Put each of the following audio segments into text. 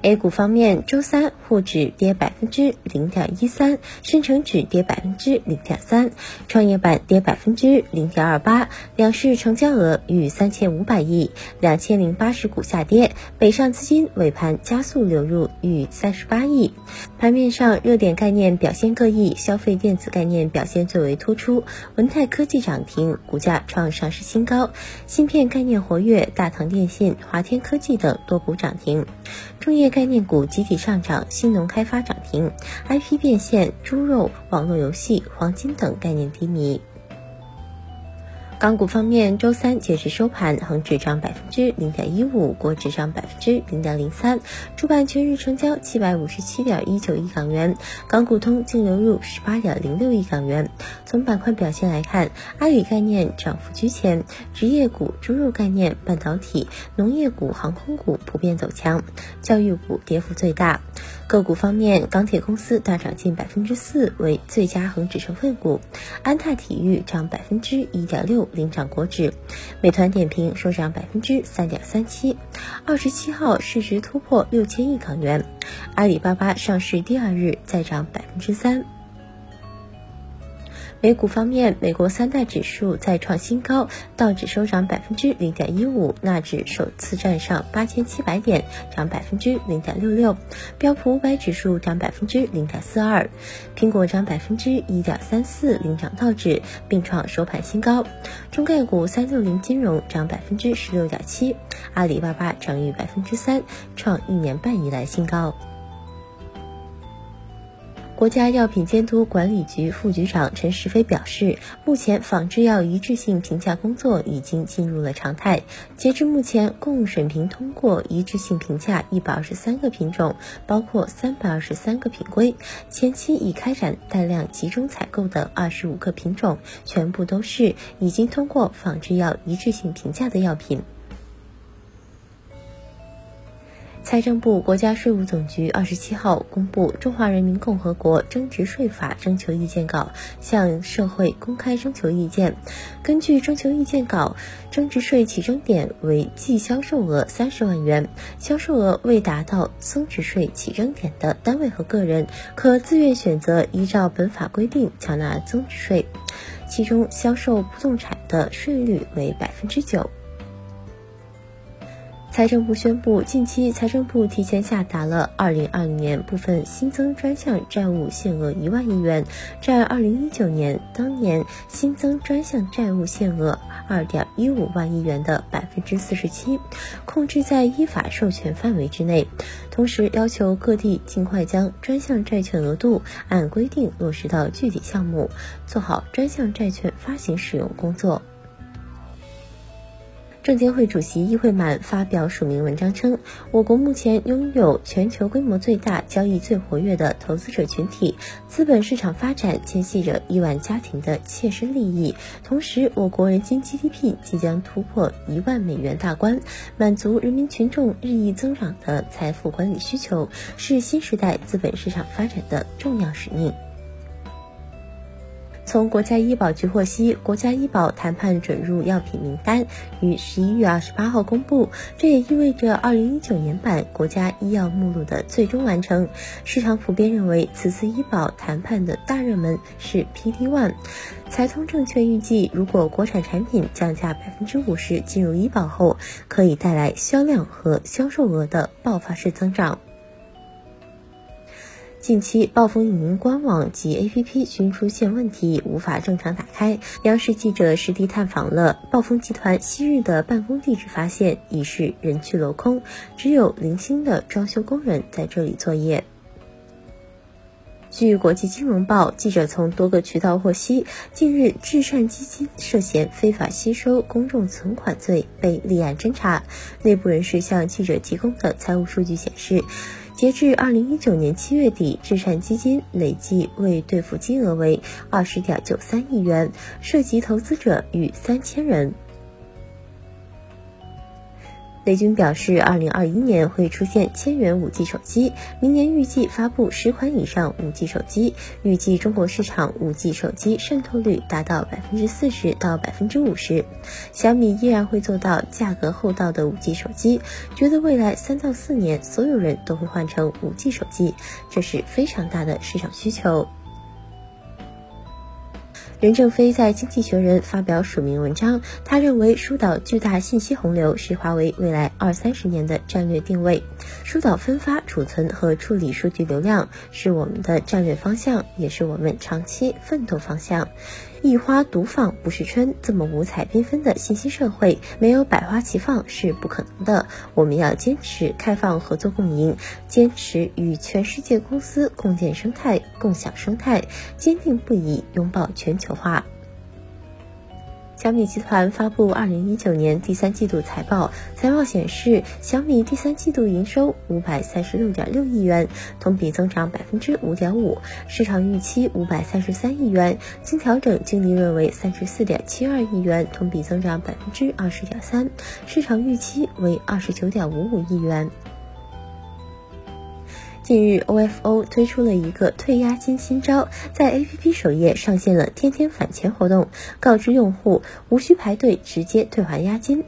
A 股方面，周三沪指跌百分之零点一三，深成指跌百分之零点三，创业板跌百分之零点二八，两市成交额逾三千五百亿，两千零八十股下跌，北上资金尾盘加速流入逾三十八亿。盘面上，热点概念表现各异，消费电子概念表现最为突出，文泰科技涨停，股价创上市新高，芯片概念活跃，大唐电信、华天科技等多股涨停，中业。概念股集体上涨，新农开发涨停，IP 变现、猪肉、网络游戏、黄金等概念低迷。港股方面，周三截至收盘，恒指涨百分之零点一五，国指涨百分之零点零三，主板全日成交七百五十七点一九亿港元，港股通净流入十八点零六亿港元。从板块表现来看，阿里概念涨幅居前，职业股、猪肉概念、半导体、农业股、航空股普遍走强，教育股跌幅最大。个股方面，钢铁公司大涨近百分之四，为最佳恒指成分股；安踏体育涨百分之一点六，领涨国指；美团点评收涨百分之三点三七。二十七号市值突破六千亿港元，阿里巴巴上市第二日再涨百分之三。美股方面，美国三大指数再创新高，道指收涨百分之零点一五，纳指首次站上八千七百点，涨百分之零点六六，标普五百指数涨百分之零点四二，苹果涨百分之一点三四，领涨道指，并创收盘新高。中概股三六零金融涨百分之十六点七，阿里巴巴涨逾百分之三，创一年半以来新高。国家药品监督管理局副局长陈时飞表示，目前仿制药一致性评价工作已经进入了常态。截至目前，共审评通过一致性评价一百二十三个品种，包括三百二十三个品规。前期已开展大量集中采购的二十五个品种，全部都是已经通过仿制药一致性评价的药品。财政部、国家税务总局二十七号公布《中华人民共和国增值税法》征求意见稿，向社会公开征求意见。根据征求意见稿，增值税起征点为计销售额三十万元，销售额未达到增值税起征点的单位和个人，可自愿选择依照本法规定缴纳增值税。其中，销售不动产的税率为百分之九。财政部宣布，近期财政部提前下达了二零二零年部分新增专项债务限额一万亿元，占二零一九年当年新增专项债务限额二点一五万亿元的百分之四十七，控制在依法授权范围之内。同时要求各地尽快将专项债券额度按规定落实到具体项目，做好专项债券发行使用工作。证监会主席易会满发表署名文章称，我国目前拥有全球规模最大、交易最活跃的投资者群体，资本市场发展牵系着亿万家庭的切身利益。同时，我国人均 GDP 即将突破一万美元大关，满足人民群众日益增长的财富管理需求，是新时代资本市场发展的重要使命。从国家医保局获悉，国家医保谈判准入药品名单于十一月二十八号公布，这也意味着二零一九年版国家医药目录的最终完成。市场普遍认为，此次医保谈判的大热门是 PD One。财通证券预计，如果国产产品降价百分之五十进入医保后，可以带来销量和销售额的爆发式增长。近期，暴风影音官网及 APP 均出现问题，无法正常打开。央视记者实地探访了暴风集团昔日的办公地址，发现已是人去楼空，只有零星的装修工人在这里作业。据国际金融报，记者从多个渠道获悉，近日至善基金涉嫌非法吸收公众存款罪被立案侦查。内部人士向记者提供的财务数据显示。截至二零一九年七月底，智善基金累计未兑付金额为二十点九三亿元，涉及投资者逾三千人。雷军表示，二零二一年会出现千元五 G 手机，明年预计发布十款以上五 G 手机，预计中国市场五 G 手机渗透率达到百分之四十到百分之五十。小米依然会做到价格厚道的五 G 手机，觉得未来三到四年所有人都会换成五 G 手机，这是非常大的市场需求。任正非在《经济学人》发表署名文章，他认为疏导巨大信息洪流是华为未来二三十年的战略定位，疏导分发、储存和处理数据流量是我们的战略方向，也是我们长期奋斗方向。一花独放不是春，这么五彩缤纷的信息社会，没有百花齐放是不可能的。我们要坚持开放合作共赢，坚持与全世界公司共建生态、共享生态，坚定不移拥抱全球化。小米集团发布二零一九年第三季度财报，财报显示，小米第三季度营收五百三十六点六亿元，同比增长百分之五点五，市场预期五百三十三亿元，经调整净利润为三十四点七二亿元，同比增长百分之二十点三，市场预期为二十九点五五亿元。近日，OFO 推出了一个退押金新招，在 APP 首页上线了“天天返钱”活动，告知用户无需排队，直接退还押金。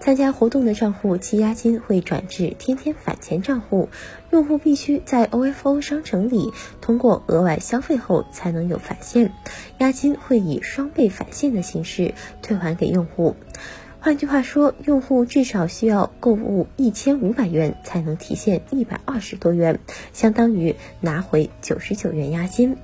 参加活动的账户其押金会转至“天天返钱”账户，用户必须在 OFO 商城里通过额外消费后才能有返现，押金会以双倍返现的形式退还给用户。换句话说，用户至少需要购物一千五百元才能提现一百二十多元，相当于拿回九十九元押金。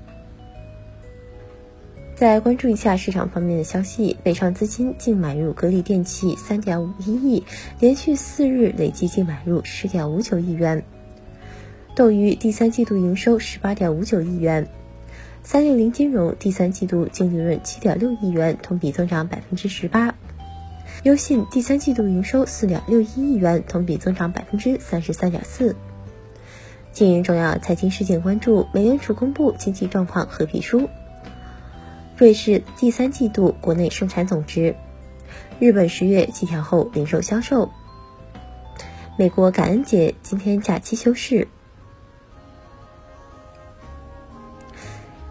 再关注一下市场方面的消息，北上资金净买入格力电器三点五一亿，连续四日累计净买入十点五九亿元。斗鱼第三季度营收十八点五九亿元，三六零金融第三季度净利润七点六亿元，同比增长百分之十八。优信第三季度营收四点六一亿元，同比增长百分之三十三点四。今日重要财经事件关注：美联储公布经济状况合皮书；瑞士第三季度国内生产总值；日本十月季调后零售销售；美国感恩节今天假期休市。